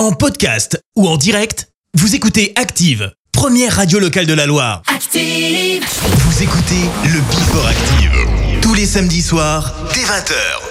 En podcast ou en direct, vous écoutez Active, première radio locale de la Loire. Active Vous écoutez le Before Active, tous les samedis soirs, dès 20h.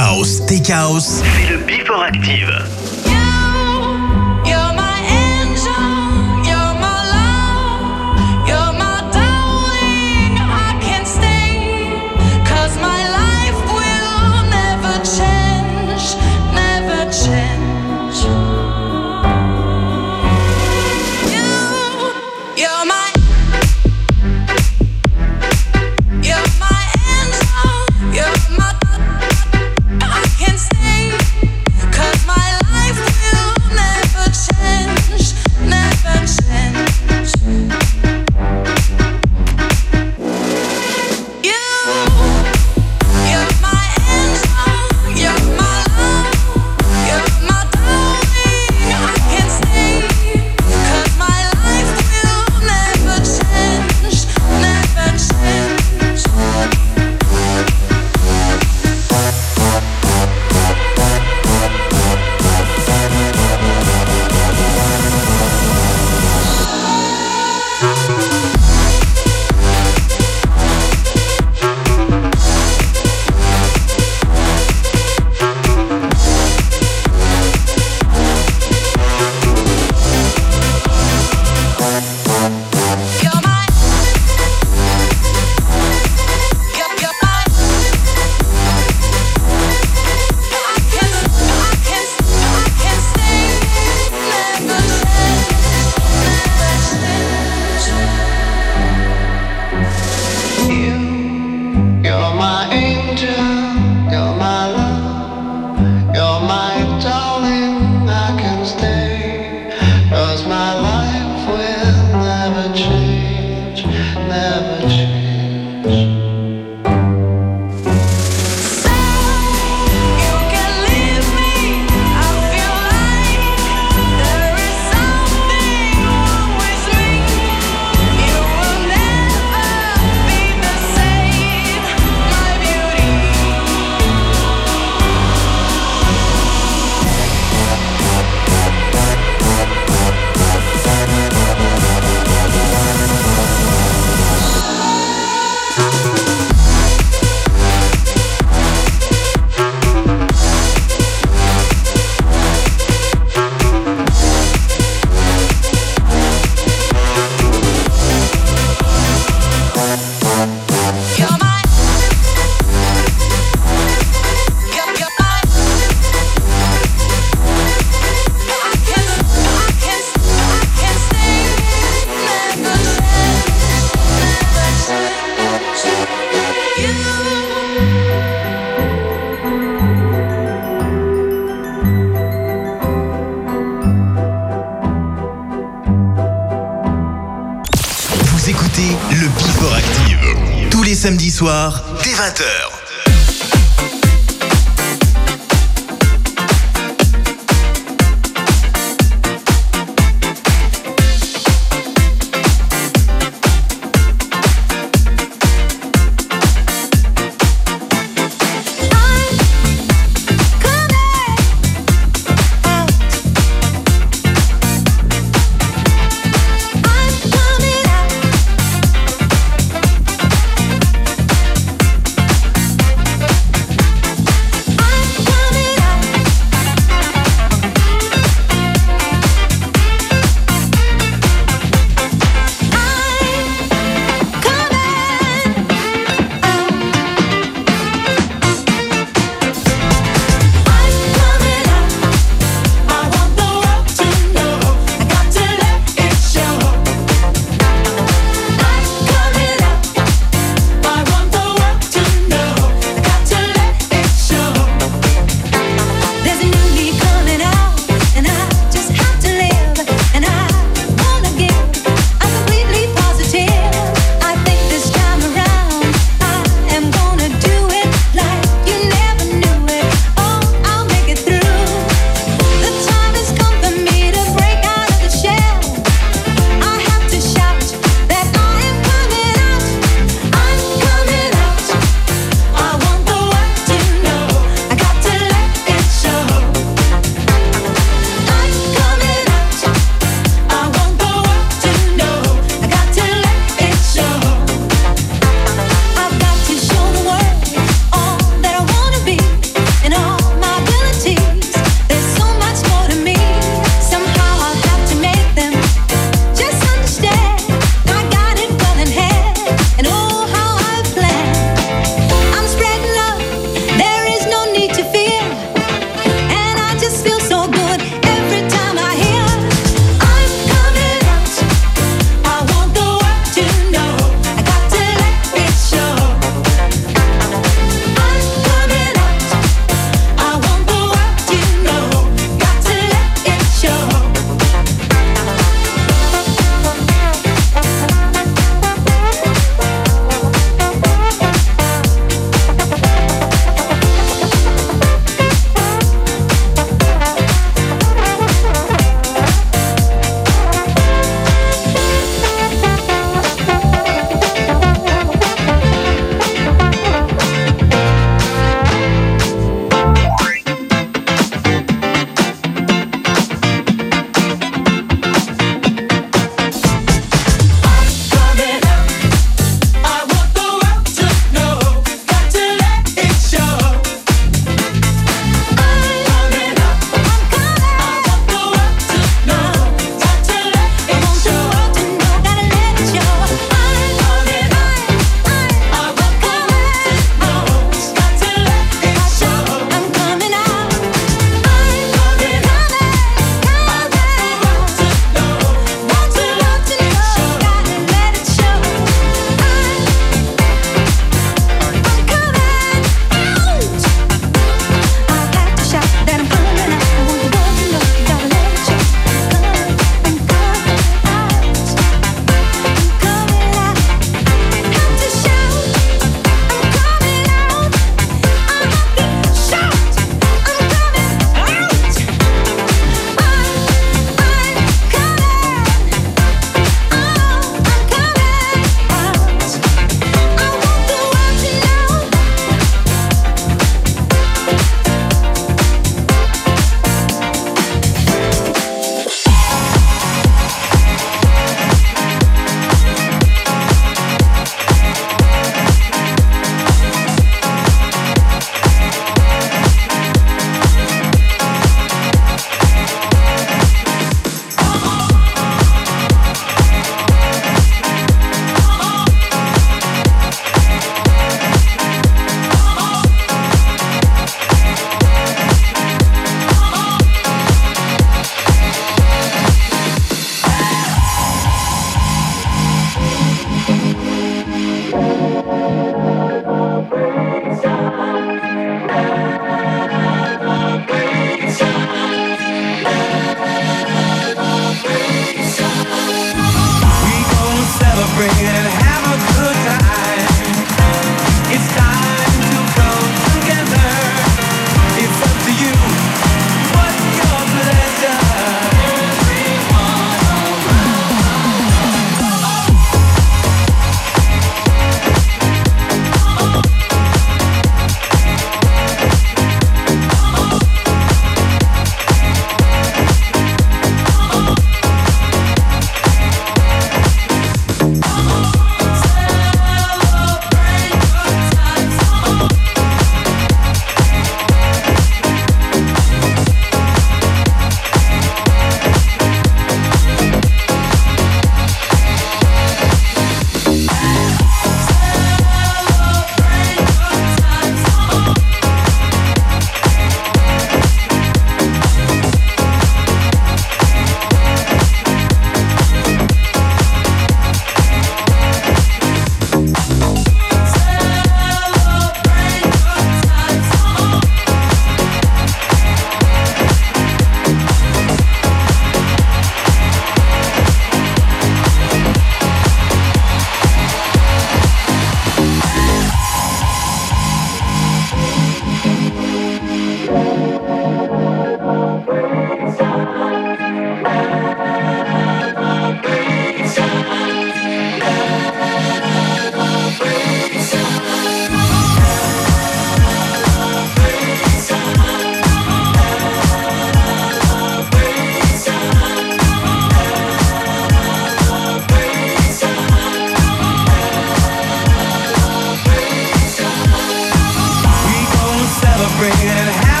Steakhouse. Steakhouse. C'est le Before Active.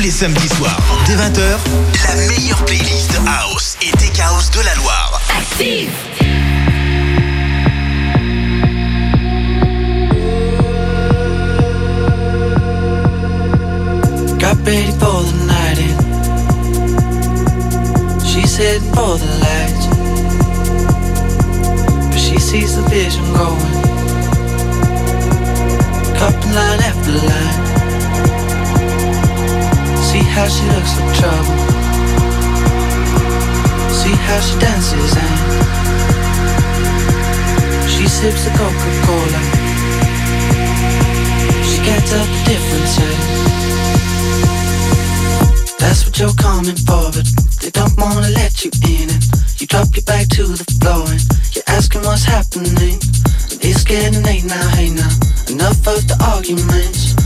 Les samedis soirs, dès 20h, la meilleure playlist House et Tech House de la Loire. Active Got ready for the night in. She's heading for the lights. But she sees the vision going. Cupping line after line. See how she looks like trouble. See how she dances and she sips the Coca-Cola. She can't tell the difference. That's what you're coming for, but they don't wanna let you in. And you drop your back to the floor and you're asking what's happening. It's getting late now, hey now. Enough of the arguments.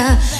you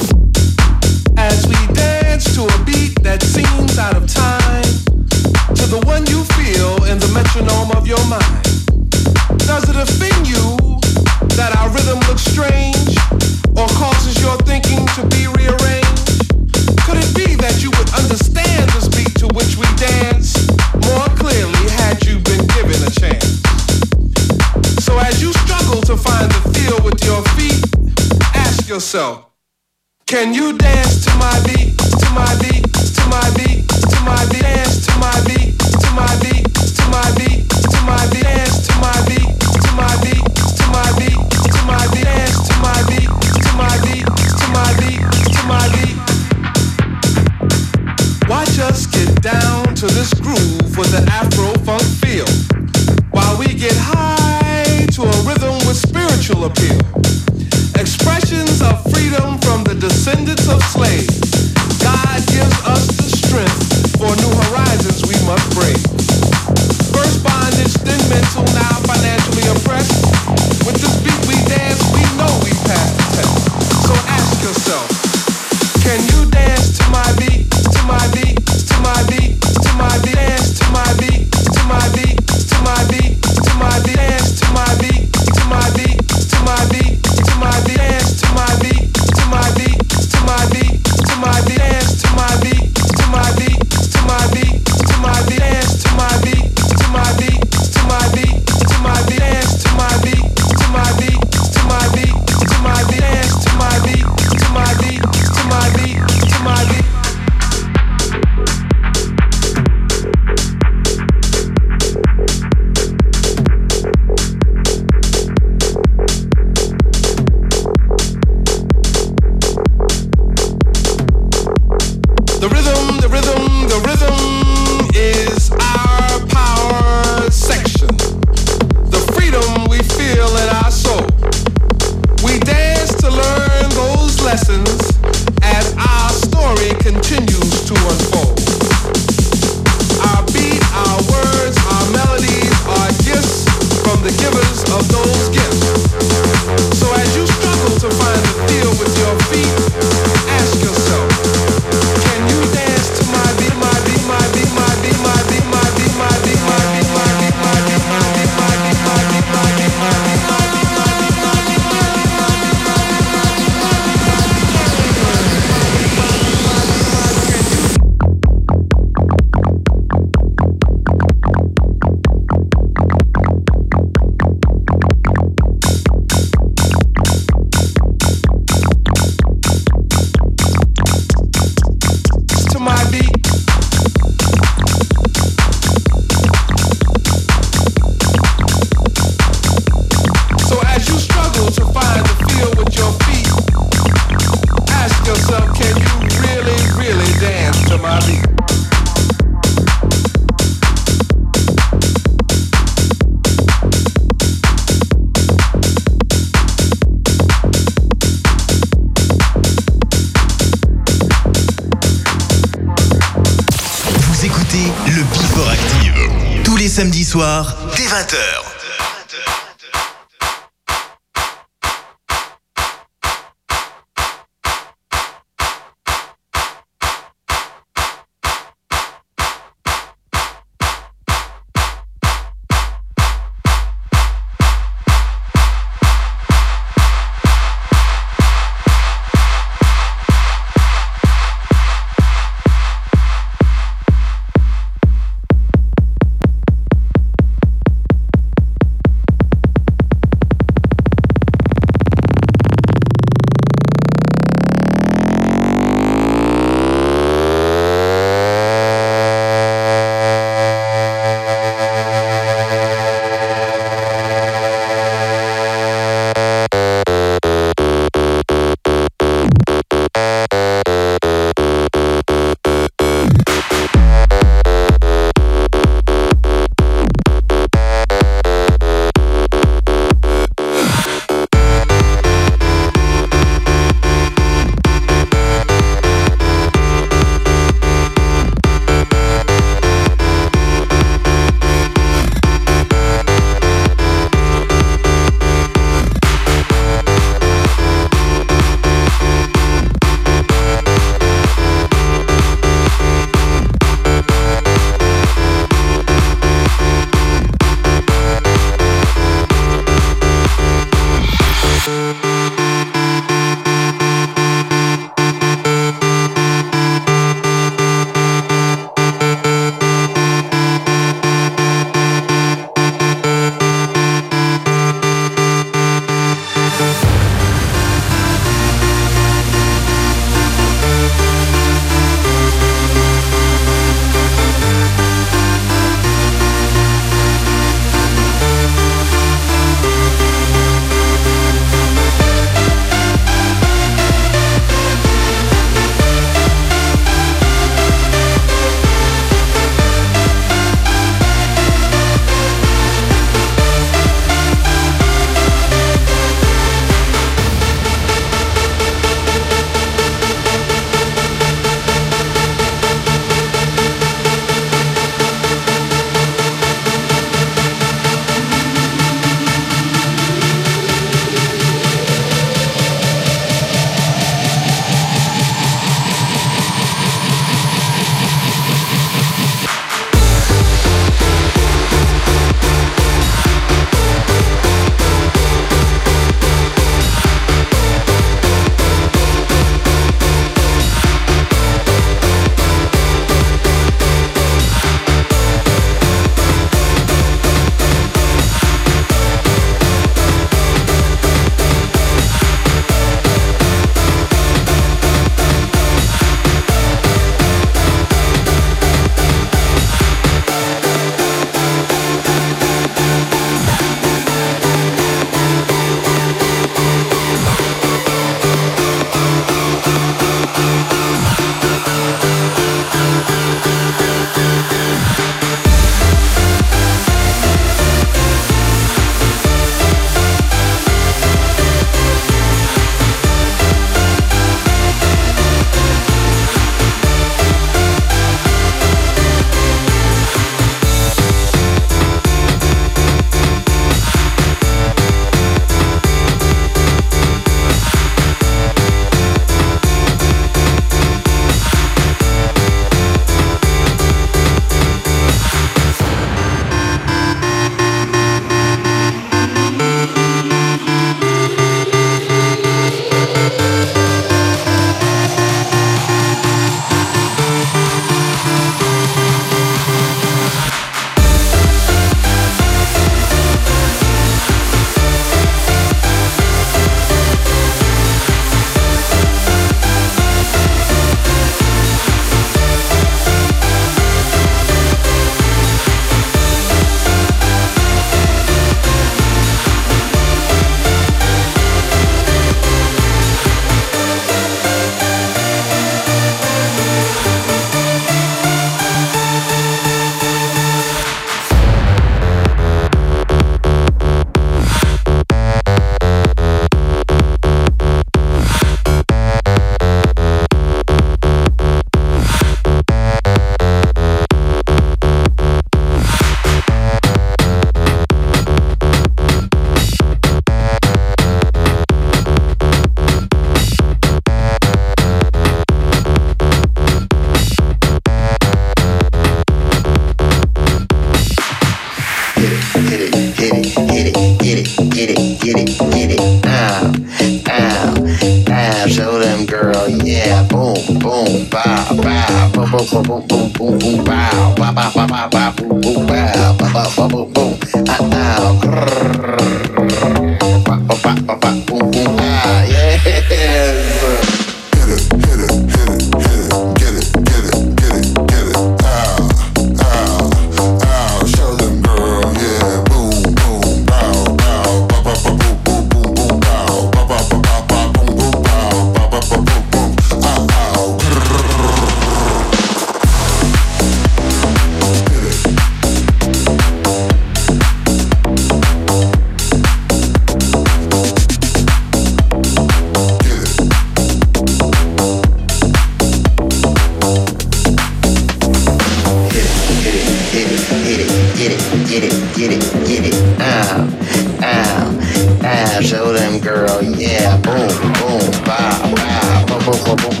girl. Yeah, boom, boom, bow, wow, boom, boom, boom, boom.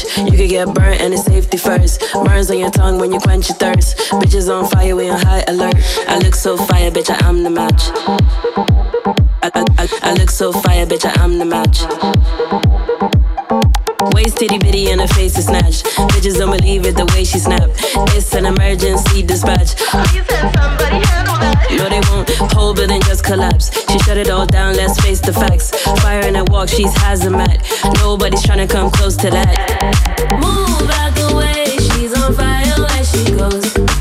Touch. You could get burnt and it's safety first. Burns on your tongue when you quench your thirst. Bitches on fire, we on high alert. I look so fire, bitch, I am the match. I, I, I, I look so fire, bitch, I am the match. Waist titty bitty and her face is snatched. Bitches don't believe it the way she snap. It's an emergency dispatch. But then just collapse. She shut it all down, let's face the facts. Fire in her walk, she's hazmat. Nobody's trying to come close to that. Move out the way, she's on fire where she goes.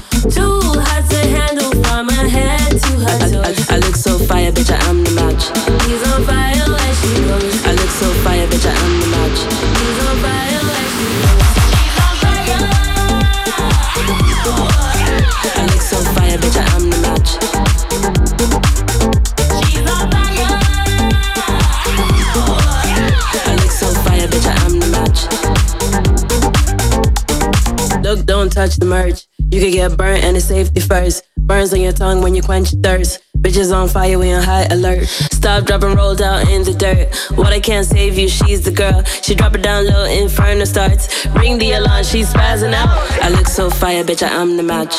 Touch the merch. You could get burnt and it's safety first. Burns on your tongue when you quench thirst. Bitches on fire, we on high alert. Stop, drop, and roll down in the dirt. What I can't save you, she's the girl. She drop it down low, inferno starts. Ring the alarm, she's spazzing out. I look so fire, bitch, I am the match.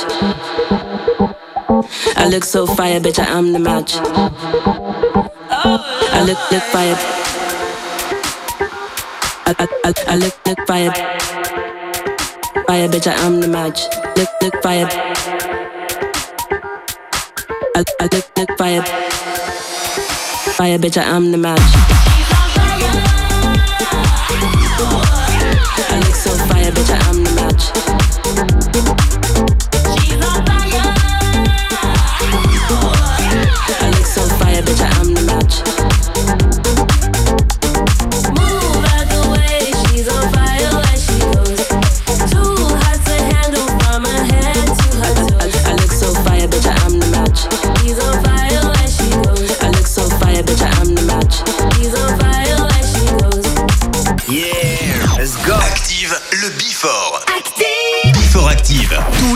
I look so fire, bitch, I am the match. I look, look fire. I, I, I, I look, look fire. Fire, bitch, I am the match. Look, look fire. I, I look, look fire. Fire, bitch, I am the match. I look so fire, bitch, I am the match. I look so fire, bitch, I am the match.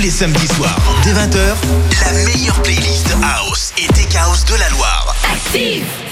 Les samedis soirs, dès 20h, la meilleure playlist House et Tech House de la Loire. Active.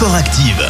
Sport Active.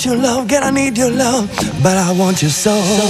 want your love, girl, I need your love, but I want your soul.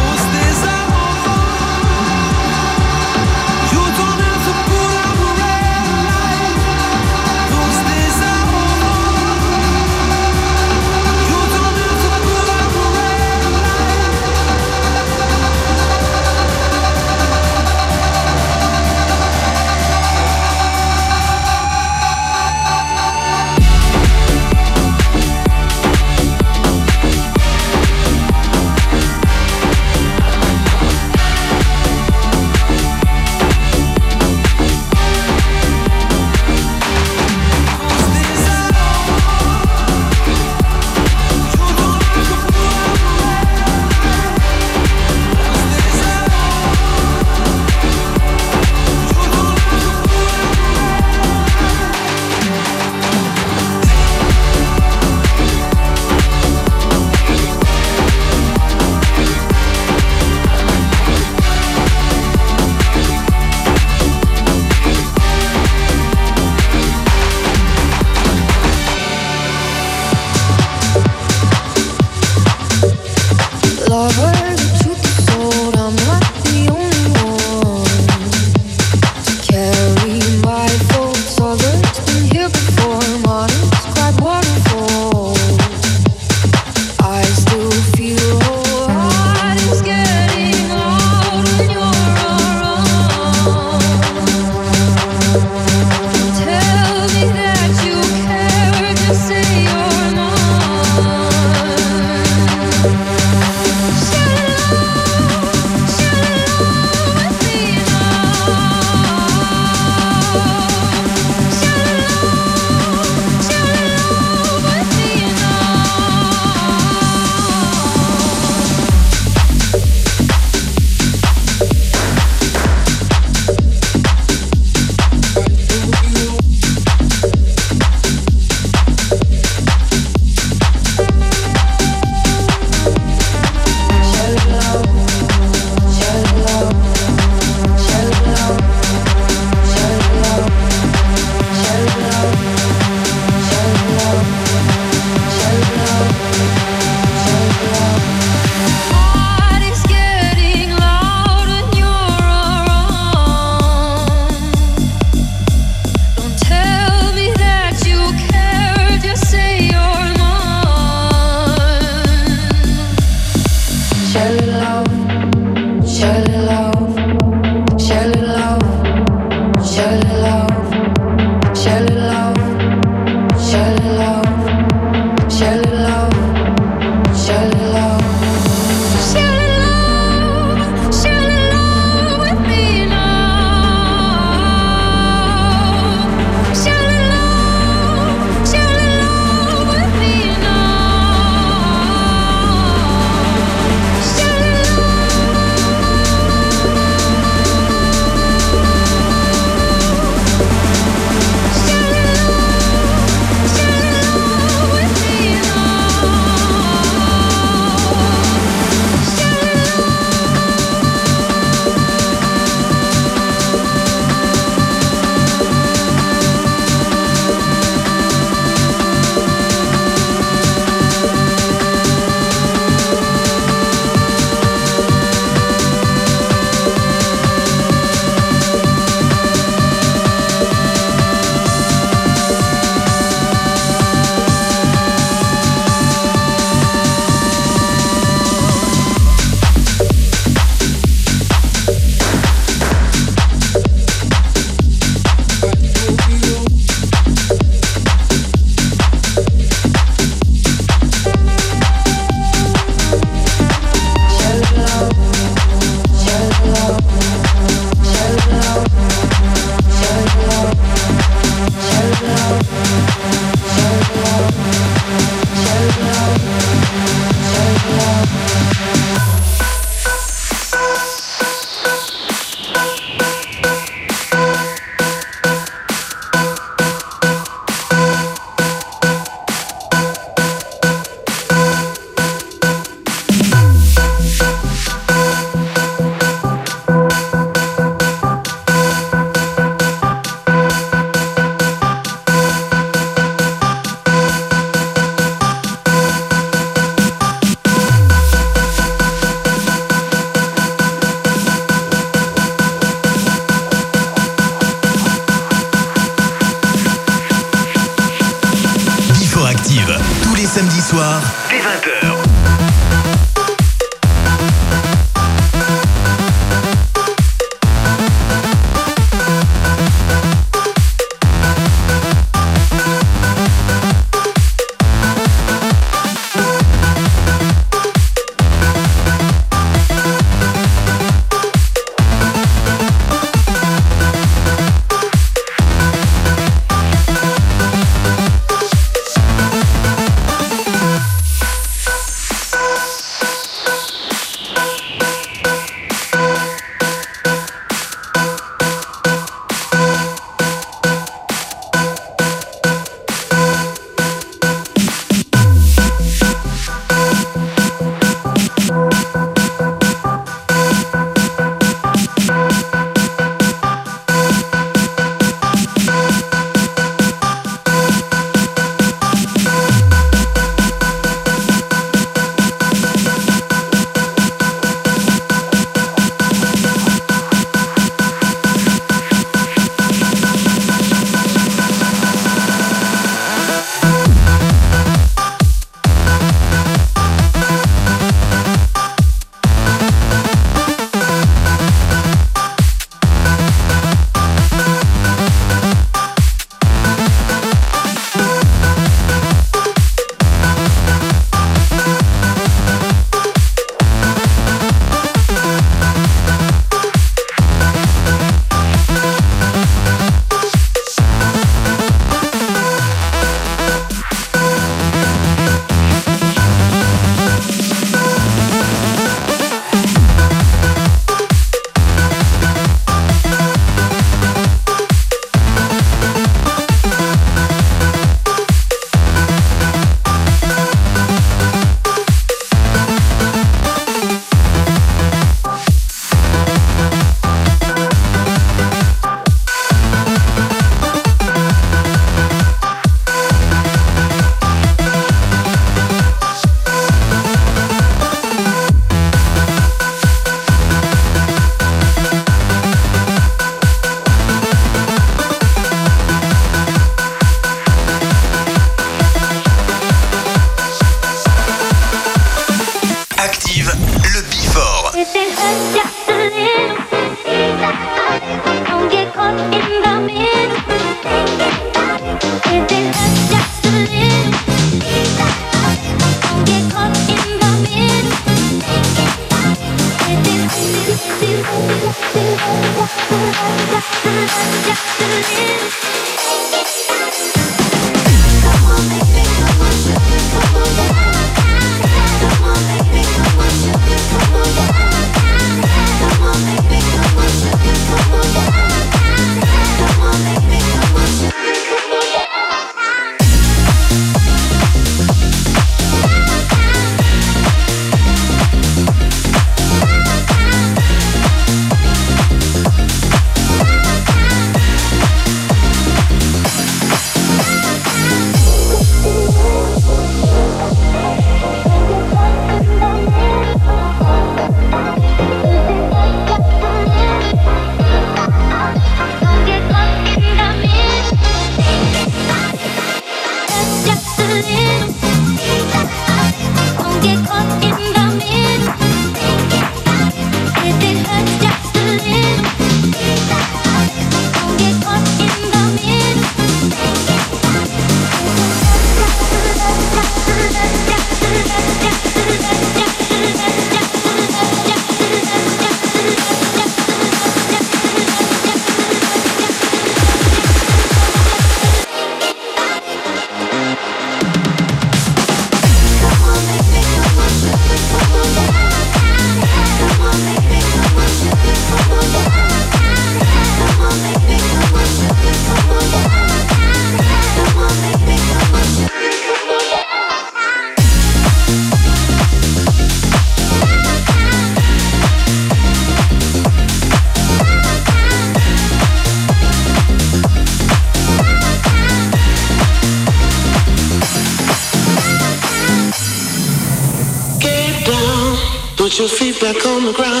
Your feet back on the ground.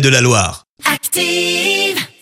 De la Loire.